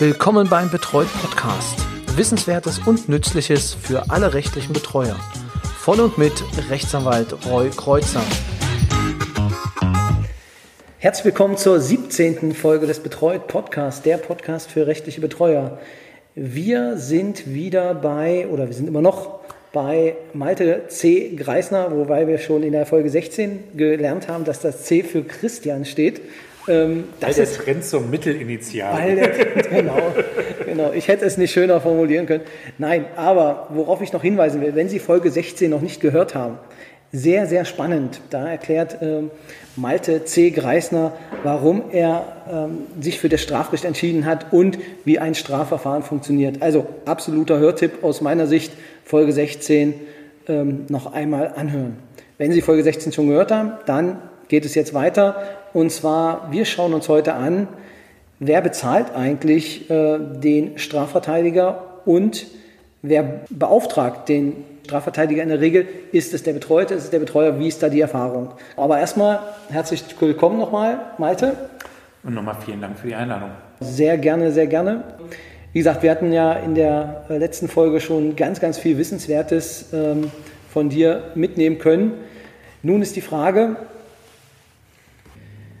Willkommen beim Betreut Podcast. Wissenswertes und Nützliches für alle rechtlichen Betreuer. Von und mit Rechtsanwalt Roy Kreuzer. Herzlich willkommen zur 17. Folge des Betreut Podcasts, der Podcast für rechtliche Betreuer. Wir sind wieder bei, oder wir sind immer noch bei Malte C. Greisner, wobei wir schon in der Folge 16 gelernt haben, dass das C für Christian steht. Ähm, weil der Trend zum Mittelinitial. Weil der Trend, genau, genau. Ich hätte es nicht schöner formulieren können. Nein, aber worauf ich noch hinweisen will, wenn Sie Folge 16 noch nicht gehört haben, sehr, sehr spannend. Da erklärt ähm, Malte C. Greisner, warum er ähm, sich für das Strafrecht entschieden hat und wie ein Strafverfahren funktioniert. Also absoluter Hörtipp aus meiner Sicht, Folge 16 ähm, noch einmal anhören. Wenn Sie Folge 16 schon gehört haben, dann geht es jetzt weiter. Und zwar, wir schauen uns heute an, wer bezahlt eigentlich äh, den Strafverteidiger und wer beauftragt den Strafverteidiger in der Regel? Ist es der Betreute, ist es der Betreuer? Wie ist da die Erfahrung? Aber erstmal herzlich willkommen nochmal, Malte. Und nochmal vielen Dank für die Einladung. Sehr gerne, sehr gerne. Wie gesagt, wir hatten ja in der äh, letzten Folge schon ganz, ganz viel Wissenswertes ähm, von dir mitnehmen können. Nun ist die Frage,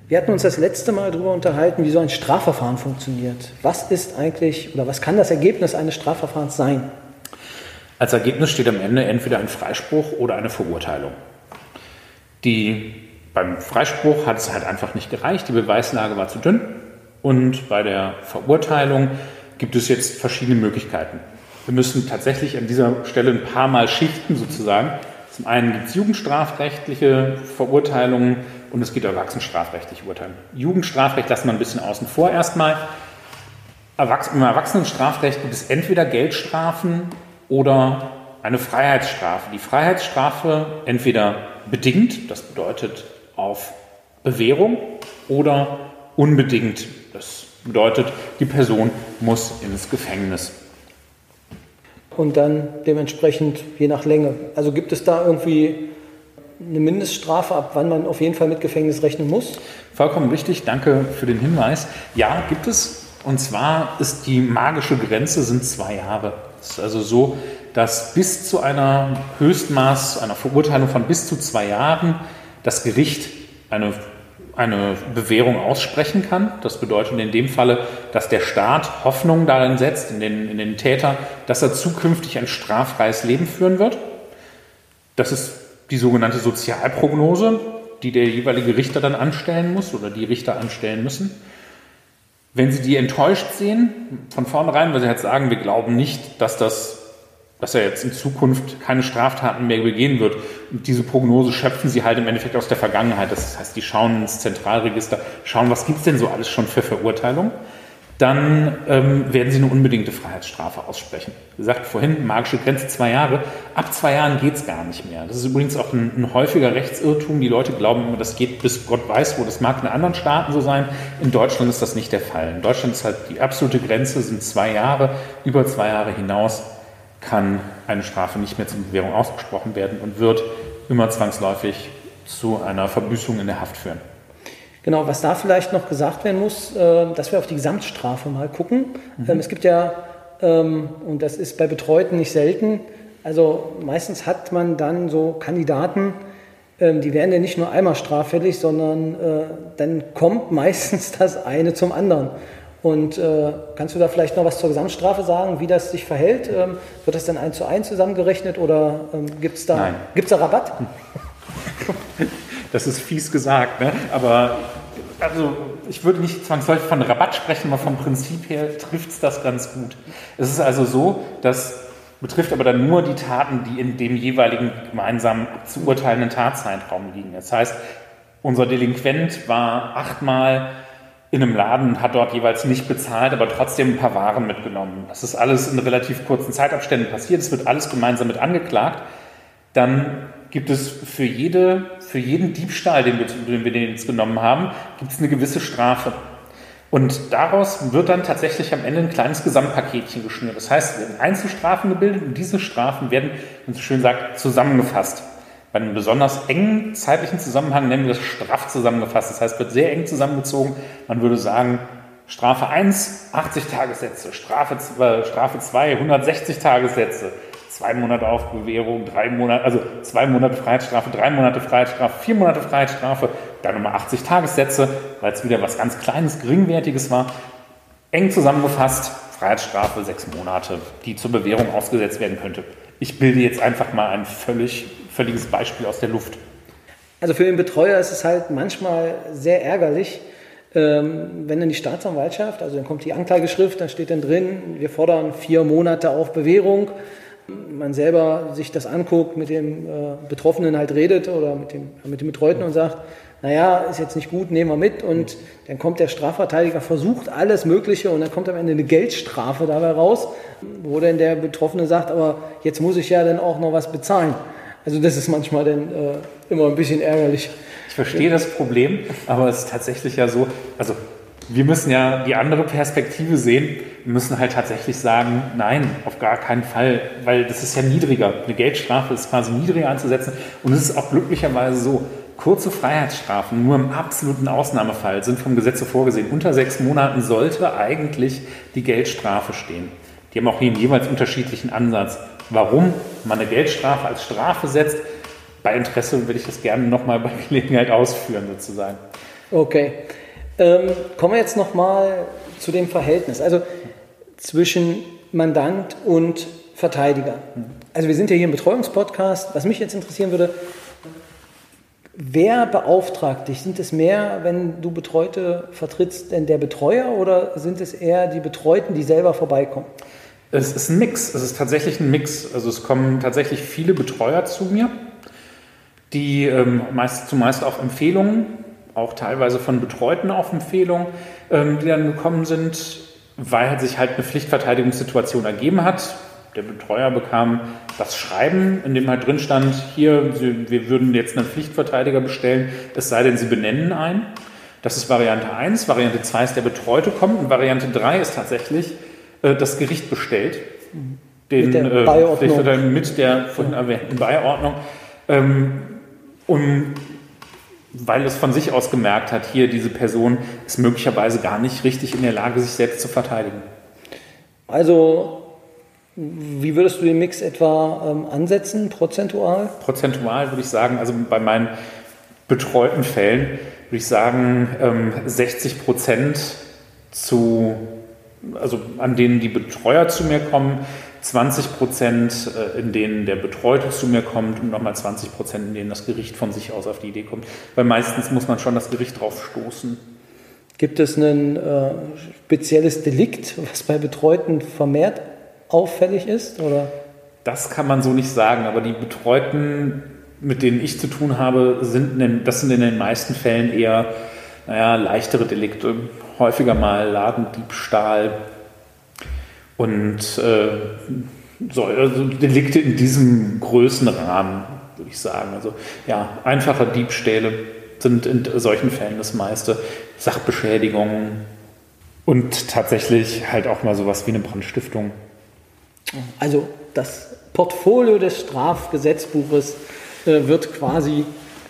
wir hatten uns das letzte Mal darüber unterhalten, wie so ein Strafverfahren funktioniert. Was ist eigentlich oder was kann das Ergebnis eines Strafverfahrens sein? Als Ergebnis steht am Ende entweder ein Freispruch oder eine Verurteilung. Die, beim Freispruch hat es halt einfach nicht gereicht, die Beweislage war zu dünn und bei der Verurteilung gibt es jetzt verschiedene Möglichkeiten. Wir müssen tatsächlich an dieser Stelle ein paar Mal schichten sozusagen. Zum einen gibt es jugendstrafrechtliche Verurteilungen, und es gibt erwachsenenstrafrechtliche Urteile. Jugendstrafrecht lassen wir ein bisschen außen vor erstmal. Im Erwachsenenstrafrecht gibt es entweder Geldstrafen oder eine Freiheitsstrafe. Die Freiheitsstrafe entweder bedingt, das bedeutet auf Bewährung, oder unbedingt, das bedeutet, die Person muss ins Gefängnis. Und dann dementsprechend je nach Länge. Also gibt es da irgendwie eine Mindeststrafe, ab wann man auf jeden Fall mit Gefängnis rechnen muss? Vollkommen richtig, danke für den Hinweis. Ja, gibt es. Und zwar ist die magische Grenze sind zwei Jahre. Es ist also so, dass bis zu einer Höchstmaß, einer Verurteilung von bis zu zwei Jahren das Gericht eine, eine Bewährung aussprechen kann. Das bedeutet in dem Falle, dass der Staat Hoffnung darin setzt, in den, in den Täter, dass er zukünftig ein straffreies Leben führen wird. Das ist die sogenannte Sozialprognose, die der jeweilige Richter dann anstellen muss oder die Richter anstellen müssen. Wenn Sie die enttäuscht sehen, von vornherein, weil Sie halt sagen, wir glauben nicht, dass, das, dass er jetzt in Zukunft keine Straftaten mehr begehen wird. Und diese Prognose schöpfen Sie halt im Endeffekt aus der Vergangenheit. Das heißt, die schauen ins Zentralregister, schauen, was gibt es denn so alles schon für Verurteilungen dann ähm, werden Sie eine unbedingte Freiheitsstrafe aussprechen. Wie gesagt, vorhin magische Grenze zwei Jahre. Ab zwei Jahren geht es gar nicht mehr. Das ist übrigens auch ein, ein, häufiger Rechtsirrtum. Die Leute glauben immer, das geht bis Gott weiß wo. Das mag in anderen Staaten so sein. In Deutschland ist das nicht der Fall. In Deutschland ist halt die absolute Grenze sind zwei Jahre. Über zwei Jahre hinaus kann eine Strafe nicht mehr zur Bewährung ausgesprochen werden und wird immer zwangsläufig zu einer Verbüßung in der Haft führen. Genau, was da vielleicht noch gesagt werden muss, äh, dass wir auf die Gesamtstrafe mal gucken. Mhm. Ähm, es gibt ja, ähm, und das ist bei Betreuten nicht selten, also meistens hat man dann so Kandidaten, ähm, die werden ja nicht nur einmal straffällig, sondern äh, dann kommt meistens das eine zum anderen. Und äh, kannst du da vielleicht noch was zur Gesamtstrafe sagen, wie das sich verhält? Ähm, wird das dann eins zu eins zusammengerechnet oder ähm, gibt es da, gibt's da Rabatt? Das ist fies gesagt, ne? aber also ich würde nicht zwangsläufig von Rabatt sprechen, aber vom Prinzip her trifft es das ganz gut. Es ist also so, das betrifft aber dann nur die Taten, die in dem jeweiligen gemeinsam zu urteilenden Tatzeitraum liegen. Das heißt, unser Delinquent war achtmal in einem Laden hat dort jeweils nicht bezahlt, aber trotzdem ein paar Waren mitgenommen. Das ist alles in relativ kurzen Zeitabständen passiert. Es wird alles gemeinsam mit angeklagt. Dann gibt es für, jede, für jeden Diebstahl, den wir, den wir jetzt genommen haben, gibt es eine gewisse Strafe. Und daraus wird dann tatsächlich am Ende ein kleines Gesamtpaketchen geschnürt. Das heißt, es werden Einzelstrafen gebildet und diese Strafen werden, wenn man so schön sagt, zusammengefasst. Bei einem besonders engen zeitlichen Zusammenhang nennen wir das straff zusammengefasst. Das heißt, wird sehr eng zusammengezogen. Man würde sagen, Strafe 1, 80 Tagessätze. Strafe, äh, Strafe 2, 160 Tagessätze. Zwei Monate auf Bewährung, drei Monate, also zwei Monate Freiheitsstrafe, drei Monate Freiheitsstrafe, vier Monate Freiheitsstrafe, dann nochmal 80 Tagessätze, weil es wieder was ganz Kleines, Geringwertiges war. Eng zusammengefasst, Freiheitsstrafe sechs Monate, die zur Bewährung ausgesetzt werden könnte. Ich bilde jetzt einfach mal ein völlig, völliges Beispiel aus der Luft. Also für den Betreuer ist es halt manchmal sehr ärgerlich, ähm, wenn dann die Staatsanwaltschaft, also dann kommt die Anklageschrift, da steht dann drin, wir fordern vier Monate auf Bewährung. Man selber sich das anguckt, mit dem äh, Betroffenen halt redet oder mit dem, mit dem Betreuten und sagt, naja, ist jetzt nicht gut, nehmen wir mit. Und dann kommt der Strafverteidiger, versucht alles Mögliche und dann kommt am Ende eine Geldstrafe dabei raus, wo dann der Betroffene sagt, aber jetzt muss ich ja dann auch noch was bezahlen. Also das ist manchmal dann äh, immer ein bisschen ärgerlich. Ich verstehe das Problem, aber es ist tatsächlich ja so, also wir müssen ja die andere Perspektive sehen. Wir müssen halt tatsächlich sagen, nein, auf gar keinen Fall, weil das ist ja niedriger. Eine Geldstrafe ist quasi niedriger anzusetzen. Und es ist auch glücklicherweise so, kurze Freiheitsstrafen, nur im absoluten Ausnahmefall, sind vom Gesetz so vorgesehen. Unter sechs Monaten sollte eigentlich die Geldstrafe stehen. Die haben auch hier einen jeweils unterschiedlichen Ansatz. Warum man eine Geldstrafe als Strafe setzt, bei Interesse würde ich das gerne nochmal bei Gelegenheit ausführen, sozusagen. Okay. Ähm, kommen wir jetzt nochmal zu dem Verhältnis, also zwischen Mandant und Verteidiger. Also wir sind ja hier im Betreuungspodcast. Was mich jetzt interessieren würde, wer beauftragt dich? Sind es mehr, wenn du Betreute vertrittst, denn der Betreuer oder sind es eher die Betreuten, die selber vorbeikommen? Es ist ein Mix. Es ist tatsächlich ein Mix. Also es kommen tatsächlich viele Betreuer zu mir, die ähm, meist, zumeist auf Empfehlungen auch teilweise von Betreuten auf Empfehlung, ähm, die dann gekommen sind, weil sich halt eine Pflichtverteidigungssituation ergeben hat. Der Betreuer bekam das Schreiben, in dem halt drin stand, hier, wir würden jetzt einen Pflichtverteidiger bestellen, es sei denn, Sie benennen einen. Das ist Variante 1. Variante 2 ist, der Betreute kommt. Und Variante 3 ist tatsächlich, äh, das Gericht bestellt. Den, mit der äh, Beiordnung. Mit der vorhin erwähnten Beiordnung. Ähm, um weil es von sich aus gemerkt hat, hier diese Person ist möglicherweise gar nicht richtig in der Lage, sich selbst zu verteidigen. Also, wie würdest du den Mix etwa ähm, ansetzen, prozentual? Prozentual würde ich sagen, also bei meinen betreuten Fällen würde ich sagen, ähm, 60 Prozent zu, also an denen die Betreuer zu mir kommen, 20 Prozent, äh, in denen der Betreute zu mir kommt und nochmal 20 Prozent, in denen das Gericht von sich aus auf die Idee kommt. Weil meistens muss man schon das Gericht drauf stoßen. Gibt es ein äh, spezielles Delikt, was bei Betreuten vermehrt auffällig ist? Oder? Das kann man so nicht sagen, aber die Betreuten, mit denen ich zu tun habe, sind in, das sind in den meisten Fällen eher naja, leichtere Delikte. Häufiger mal Ladendiebstahl, und äh, so, also Delikte in diesem Größenrahmen, würde ich sagen. Also ja, einfache Diebstähle sind in solchen Fällen das meiste. Sachbeschädigungen und tatsächlich halt auch mal sowas wie eine Brandstiftung. Also das Portfolio des Strafgesetzbuches äh, wird quasi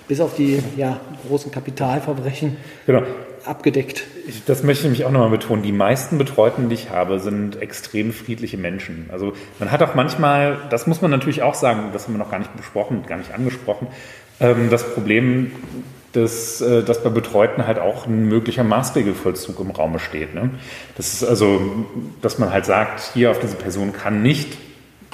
bis auf die ja, großen Kapitalverbrechen genau abgedeckt. Ich, das möchte ich mich auch nochmal betonen. Die meisten Betreuten, die ich habe, sind extrem friedliche Menschen. Also man hat auch manchmal, das muss man natürlich auch sagen, das haben wir noch gar nicht besprochen, gar nicht angesprochen, ähm, das Problem, dass, äh, dass bei Betreuten halt auch ein möglicher Maßregelvollzug im Raume steht. Ne? Das ist also, dass man halt sagt, hier auf diese Person kann nicht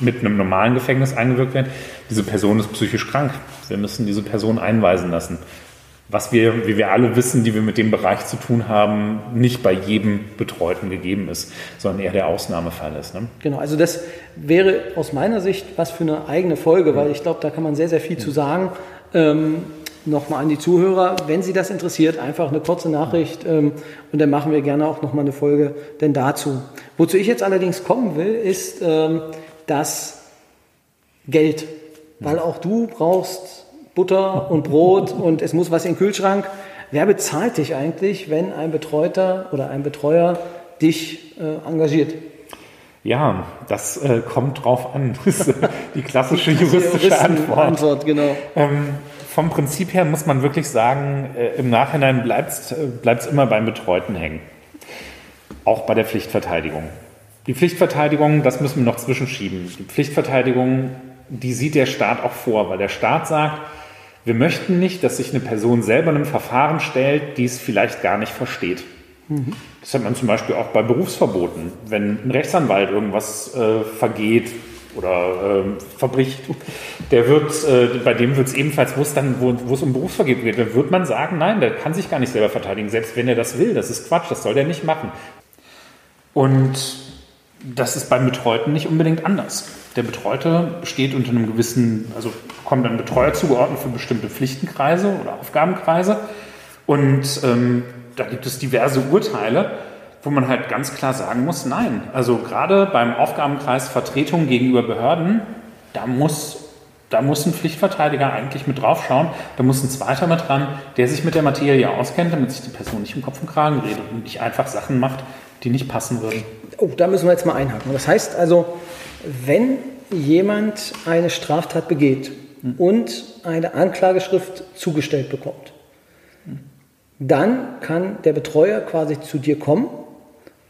mit einem normalen Gefängnis eingewirkt werden. Diese Person ist psychisch krank. Wir müssen diese Person einweisen lassen was wir, wie wir alle wissen, die wir mit dem Bereich zu tun haben, nicht bei jedem Betreuten gegeben ist, sondern eher der Ausnahmefall ist. Ne? Genau, also das wäre aus meiner Sicht was für eine eigene Folge, weil ich glaube, da kann man sehr, sehr viel zu sagen. Ähm, nochmal an die Zuhörer, wenn Sie das interessiert, einfach eine kurze Nachricht ähm, und dann machen wir gerne auch nochmal eine Folge denn dazu. Wozu ich jetzt allerdings kommen will, ist ähm, das Geld, weil auch du brauchst Butter und Brot und es muss was in den Kühlschrank. Wer bezahlt dich eigentlich, wenn ein Betreuter oder ein Betreuer dich äh, engagiert? Ja, das äh, kommt drauf an. Das ist die klassische juristische Antwort. Antwort genau. Ähm, vom Prinzip her muss man wirklich sagen, äh, im Nachhinein bleibt es äh, immer beim Betreuten hängen. auch bei der Pflichtverteidigung. Die Pflichtverteidigung, das müssen wir noch zwischenschieben. Die Pflichtverteidigung, die sieht der Staat auch vor, weil der Staat sagt, wir möchten nicht, dass sich eine Person selber einem Verfahren stellt, die es vielleicht gar nicht versteht. Mhm. Das hat man zum Beispiel auch bei Berufsverboten. Wenn ein Rechtsanwalt irgendwas äh, vergeht oder äh, verbricht, der wird, äh, bei dem wird es ebenfalls, wo es dann, wo, es um Berufsvergehen geht, dann wird man sagen, nein, der kann sich gar nicht selber verteidigen, selbst wenn er das will. Das ist Quatsch, das soll der nicht machen. Und das ist beim Betreuten nicht unbedingt anders. Der Betreute steht unter einem gewissen, also kommt ein Betreuer zugeordnet für bestimmte Pflichtenkreise oder Aufgabenkreise. Und ähm, da gibt es diverse Urteile, wo man halt ganz klar sagen muss, nein. Also gerade beim Aufgabenkreis Vertretung gegenüber Behörden, da muss, da muss ein Pflichtverteidiger eigentlich mit draufschauen. Da muss ein zweiter mit dran, der sich mit der Materie auskennt, damit sich die Person nicht im Kopf und Kragen redet und nicht einfach Sachen macht, die nicht passen würden. Oh, da müssen wir jetzt mal einhaken. Das heißt also, wenn jemand eine Straftat begeht hm. und eine Anklageschrift zugestellt bekommt, hm. dann kann der Betreuer quasi zu dir kommen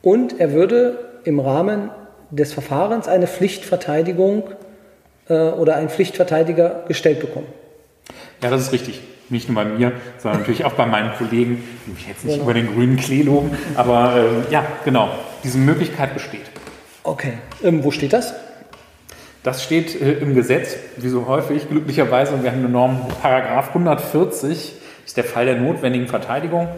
und er würde im Rahmen des Verfahrens eine Pflichtverteidigung äh, oder einen Pflichtverteidiger gestellt bekommen. Ja, das ist richtig. Nicht nur bei mir, sondern natürlich auch bei meinen Kollegen. Ich will jetzt nicht genau. über den grünen Klee loben, aber äh, ja, genau. Diese Möglichkeit besteht. Okay. Ähm, wo steht das? Das steht äh, im Gesetz, wie so häufig, glücklicherweise. Und wir haben eine Norm, Paragraph 140 ist der Fall der notwendigen Verteidigung.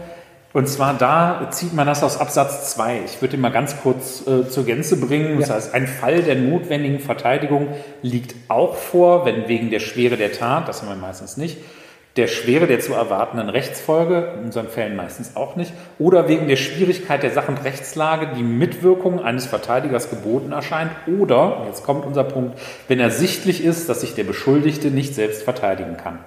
Und zwar da zieht man das aus Absatz 2. Ich würde ihn mal ganz kurz äh, zur Gänze bringen. Das ja. heißt, ein Fall der notwendigen Verteidigung liegt auch vor, wenn wegen der Schwere der Tat, das haben wir meistens nicht, der Schwere der zu erwartenden Rechtsfolge, in unseren Fällen meistens auch nicht, oder wegen der Schwierigkeit der Sach- und Rechtslage die Mitwirkung eines Verteidigers geboten erscheint, oder, jetzt kommt unser Punkt, wenn ersichtlich ist, dass sich der Beschuldigte nicht selbst verteidigen kann.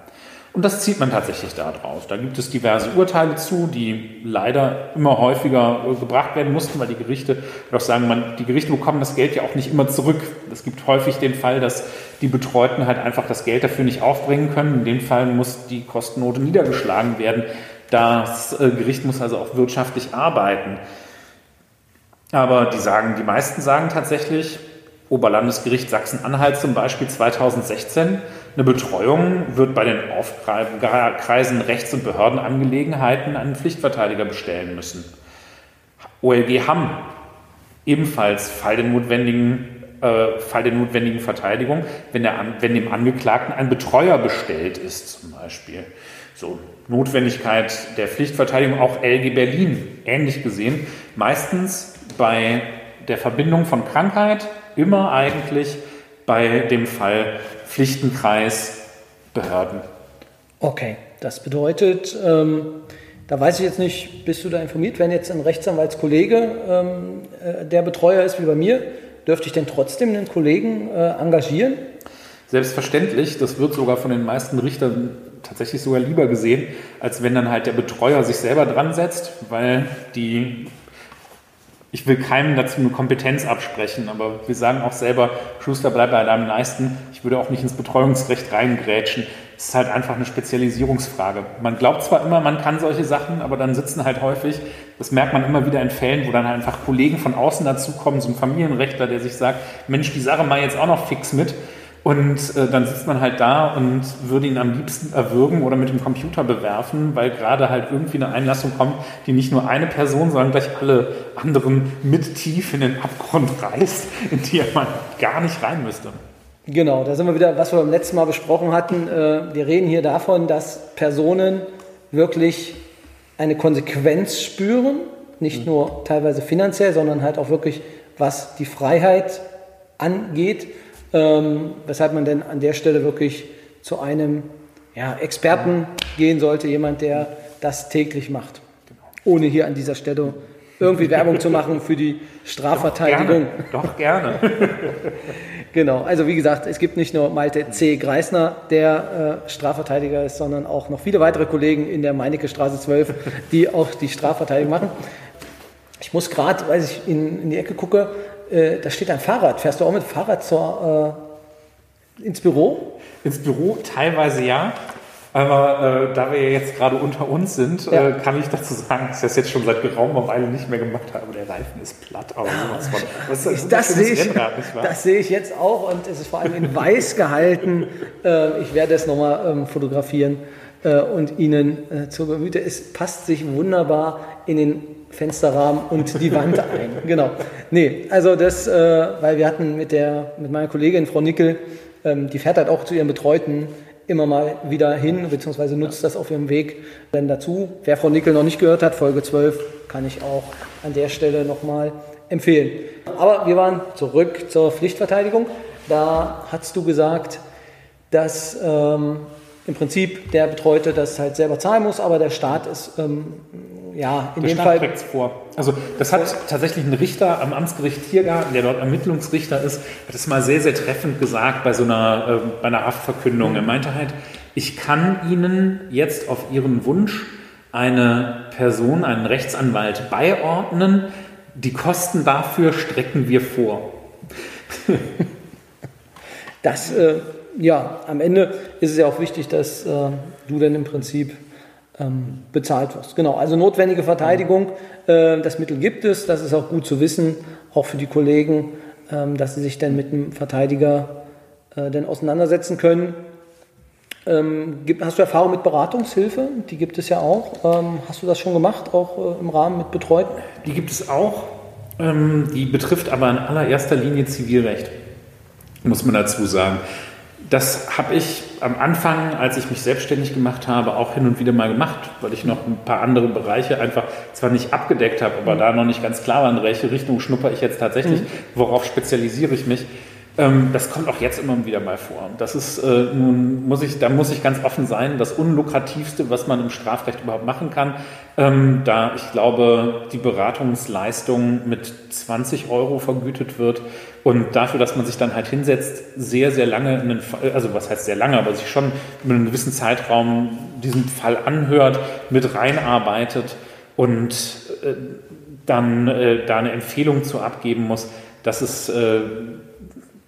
Und das zieht man tatsächlich daraus. Da gibt es diverse Urteile zu, die leider immer häufiger äh, gebracht werden mussten, weil die Gerichte doch sagen, man, die Gerichte bekommen das Geld ja auch nicht immer zurück. Es gibt häufig den Fall, dass die Betreuten halt einfach das Geld dafür nicht aufbringen können. In dem Fall muss die Kostennote niedergeschlagen werden. Das äh, Gericht muss also auch wirtschaftlich arbeiten. Aber die sagen, die meisten sagen tatsächlich, Oberlandesgericht Sachsen-Anhalt zum Beispiel 2016, eine Betreuung wird bei den Aufkreisen Rechts- und Behördenangelegenheiten einen Pflichtverteidiger bestellen müssen. OLG Hamm ebenfalls Fall der notwendigen, äh, Fall der notwendigen Verteidigung, wenn, der, wenn dem Angeklagten ein Betreuer bestellt ist zum Beispiel. So, Notwendigkeit der Pflichtverteidigung, auch LG Berlin ähnlich gesehen, meistens bei der Verbindung von Krankheit, immer eigentlich bei dem Fall Pflichtenkreis Behörden. Okay, das bedeutet, ähm, da weiß ich jetzt nicht, bist du da informiert, wenn jetzt ein Rechtsanwaltskollege ähm, äh, der Betreuer ist wie bei mir, dürfte ich denn trotzdem einen Kollegen äh, engagieren? Selbstverständlich, das wird sogar von den meisten Richtern tatsächlich sogar lieber gesehen, als wenn dann halt der Betreuer sich selber dran setzt, weil die ich will keinem dazu eine Kompetenz absprechen, aber wir sagen auch selber, Schuster, bleib bei deinem Leisten. Ich würde auch nicht ins Betreuungsrecht reingrätschen. Es ist halt einfach eine Spezialisierungsfrage. Man glaubt zwar immer, man kann solche Sachen, aber dann sitzen halt häufig, das merkt man immer wieder in Fällen, wo dann halt einfach Kollegen von außen dazukommen, so ein Familienrechtler, der sich sagt, Mensch, die Sache mal jetzt auch noch fix mit. Und äh, dann sitzt man halt da und würde ihn am liebsten erwürgen oder mit dem Computer bewerfen, weil gerade halt irgendwie eine Einlassung kommt, die nicht nur eine Person, sondern gleich alle anderen mit tief in den Abgrund reißt, in die man gar nicht rein müsste. Genau, da sind wir wieder, was wir beim letzten Mal besprochen hatten. Äh, wir reden hier davon, dass Personen wirklich eine Konsequenz spüren, nicht mhm. nur teilweise finanziell, sondern halt auch wirklich, was die Freiheit angeht ähm, weshalb man denn an der Stelle wirklich zu einem ja, Experten gehen sollte, jemand, der das täglich macht. Ohne hier an dieser Stelle irgendwie Werbung zu machen für die Strafverteidigung. Doch gerne. Doch gerne. genau, also wie gesagt, es gibt nicht nur Malte C. Greisner, der äh, Strafverteidiger ist, sondern auch noch viele weitere Kollegen in der Meinecke Straße 12, die auch die Strafverteidigung machen. Ich muss gerade, weil ich in, in die Ecke gucke, äh, da steht ein Fahrrad. Fährst du auch mit Fahrrad zur, äh, ins Büro? Ins Büro teilweise ja. Aber äh, da wir jetzt gerade unter uns sind, ja. äh, kann ich dazu sagen, dass ich das jetzt schon seit geraumer Weile nicht mehr gemacht habe. Aber der Reifen ist platt. Aber sowas von, das, das, das sehe ich, das sehe ich jetzt auch und es ist vor allem in weiß gehalten. Äh, ich werde es nochmal ähm, fotografieren und Ihnen äh, zur Gemüte. Es passt sich wunderbar in den Fensterrahmen und die Wand ein. Genau. Nee, also das, äh, weil wir hatten mit, der, mit meiner Kollegin Frau Nickel, ähm, die fährt halt auch zu ihren Betreuten immer mal wieder hin, beziehungsweise nutzt das auf ihrem Weg dann dazu. Wer Frau Nickel noch nicht gehört hat, Folge 12, kann ich auch an der Stelle nochmal empfehlen. Aber wir waren zurück zur Pflichtverteidigung. Da hast du gesagt, dass ähm, im Prinzip der Betreute das halt selber zahlen muss, aber der Staat ist ähm, ja in der dem Staat Fall. vor. Also das hat tatsächlich ein Richter am Amtsgericht Tiergarten, der dort Ermittlungsrichter ist, hat es mal sehr, sehr treffend gesagt bei so einer, äh, bei einer Haftverkündung. Mhm. Er meinte halt, ich kann Ihnen jetzt auf Ihren Wunsch eine Person, einen Rechtsanwalt beiordnen. Die Kosten dafür strecken wir vor. das äh, ja, am Ende ist es ja auch wichtig, dass äh, du dann im Prinzip ähm, bezahlt wirst. Genau, also notwendige Verteidigung, äh, das Mittel gibt es, das ist auch gut zu wissen, auch für die Kollegen, ähm, dass sie sich dann mit dem Verteidiger äh, dann auseinandersetzen können. Ähm, hast du Erfahrung mit Beratungshilfe? Die gibt es ja auch. Ähm, hast du das schon gemacht, auch äh, im Rahmen mit Betreuten? Die gibt es auch. Ähm, die betrifft aber in allererster Linie Zivilrecht, muss man dazu sagen. Das habe ich am Anfang, als ich mich selbstständig gemacht habe, auch hin und wieder mal gemacht, weil ich noch ein paar andere Bereiche einfach zwar nicht abgedeckt habe, aber mhm. da noch nicht ganz klar war, in welche Richtung schnupper ich jetzt tatsächlich, mhm. worauf spezialisiere ich mich. Ähm, das kommt auch jetzt immer wieder mal vor. Das ist äh, nun muss ich, da muss ich ganz offen sein, das unlukrativste, was man im Strafrecht überhaupt machen kann. Ähm, da ich glaube, die Beratungsleistung mit 20 Euro vergütet wird und dafür, dass man sich dann halt hinsetzt, sehr, sehr lange, einen, also was heißt sehr lange, aber sich schon in einem gewissen Zeitraum diesen Fall anhört, mit reinarbeitet und äh, dann äh, da eine Empfehlung zu abgeben muss, das ist äh,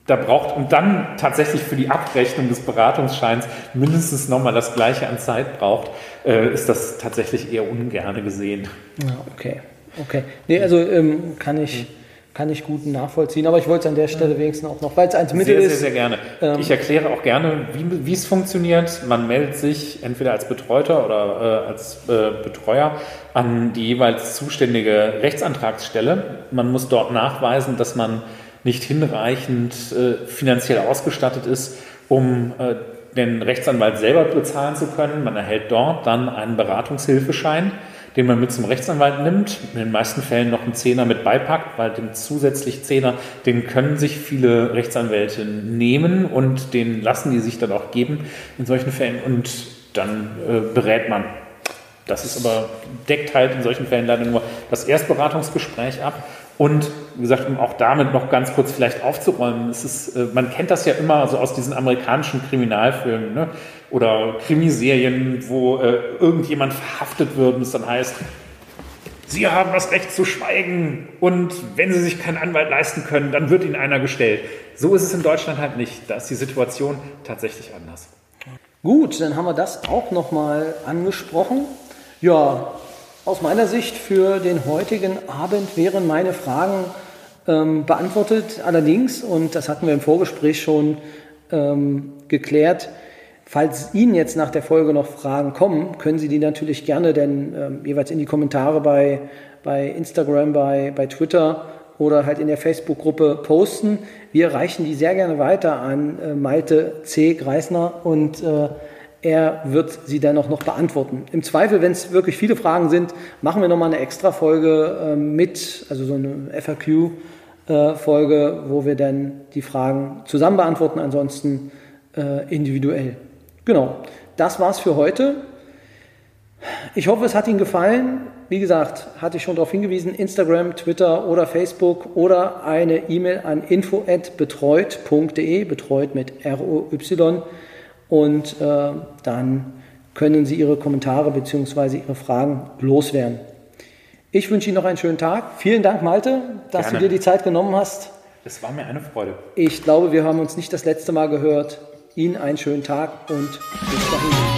da braucht und dann tatsächlich für die Abrechnung des Beratungsscheins mindestens nochmal das gleiche an Zeit braucht, äh, ist das tatsächlich eher ungerne gesehen. Ja, okay. Okay. Nee, also ähm, kann ich. Kann ich gut nachvollziehen, aber ich wollte es an der Stelle wenigstens auch noch, weil es eins Mittel sehr, ist. Sehr, sehr gerne. Ähm, ich erkläre auch gerne, wie, wie es funktioniert. Man meldet sich entweder als Betreuter oder äh, als äh, Betreuer an die jeweils zuständige Rechtsantragsstelle. Man muss dort nachweisen, dass man nicht hinreichend äh, finanziell ausgestattet ist, um äh, den Rechtsanwalt selber bezahlen zu können. Man erhält dort dann einen Beratungshilfeschein, den man mit zum Rechtsanwalt nimmt, in den meisten Fällen noch einen Zehner mit beipackt, weil den zusätzlich Zehner, den können sich viele Rechtsanwälte nehmen und den lassen die sich dann auch geben in solchen Fällen und dann äh, berät man. Das ist aber, deckt halt in solchen Fällen leider nur das Erstberatungsgespräch ab und wie gesagt, um auch damit noch ganz kurz vielleicht aufzuräumen, es ist, äh, man kennt das ja immer so aus diesen amerikanischen Kriminalfilmen ne? oder Krimiserien, wo äh, irgendjemand verhaftet wird und es dann heißt, Sie haben das Recht zu schweigen und wenn Sie sich keinen Anwalt leisten können, dann wird Ihnen einer gestellt. So ist es in Deutschland halt nicht. Da ist die Situation tatsächlich anders. Gut, dann haben wir das auch nochmal angesprochen. Ja, aus meiner Sicht für den heutigen Abend wären meine Fragen ähm, beantwortet. Allerdings, und das hatten wir im Vorgespräch schon ähm, geklärt, falls Ihnen jetzt nach der Folge noch Fragen kommen, können Sie die natürlich gerne denn ähm, jeweils in die Kommentare bei, bei Instagram, bei, bei Twitter oder halt in der Facebook-Gruppe posten. Wir reichen die sehr gerne weiter an äh, Malte C. Greisner und äh, er wird sie dann auch noch beantworten. Im Zweifel, wenn es wirklich viele Fragen sind, machen wir nochmal eine extra Folge äh, mit, also so eine FAQ-Folge, äh, wo wir dann die Fragen zusammen beantworten, ansonsten äh, individuell. Genau, das war's für heute. Ich hoffe, es hat Ihnen gefallen. Wie gesagt, hatte ich schon darauf hingewiesen, Instagram, Twitter oder Facebook oder eine E-Mail an info@betreut.de, betreut mit R-O-Y und äh, dann können Sie Ihre Kommentare bzw. Ihre Fragen loswerden. Ich wünsche Ihnen noch einen schönen Tag. Vielen Dank, Malte, dass Gerne. du dir die Zeit genommen hast. Es war mir eine Freude. Ich glaube, wir haben uns nicht das letzte Mal gehört. Ihnen einen schönen Tag und bis dahin.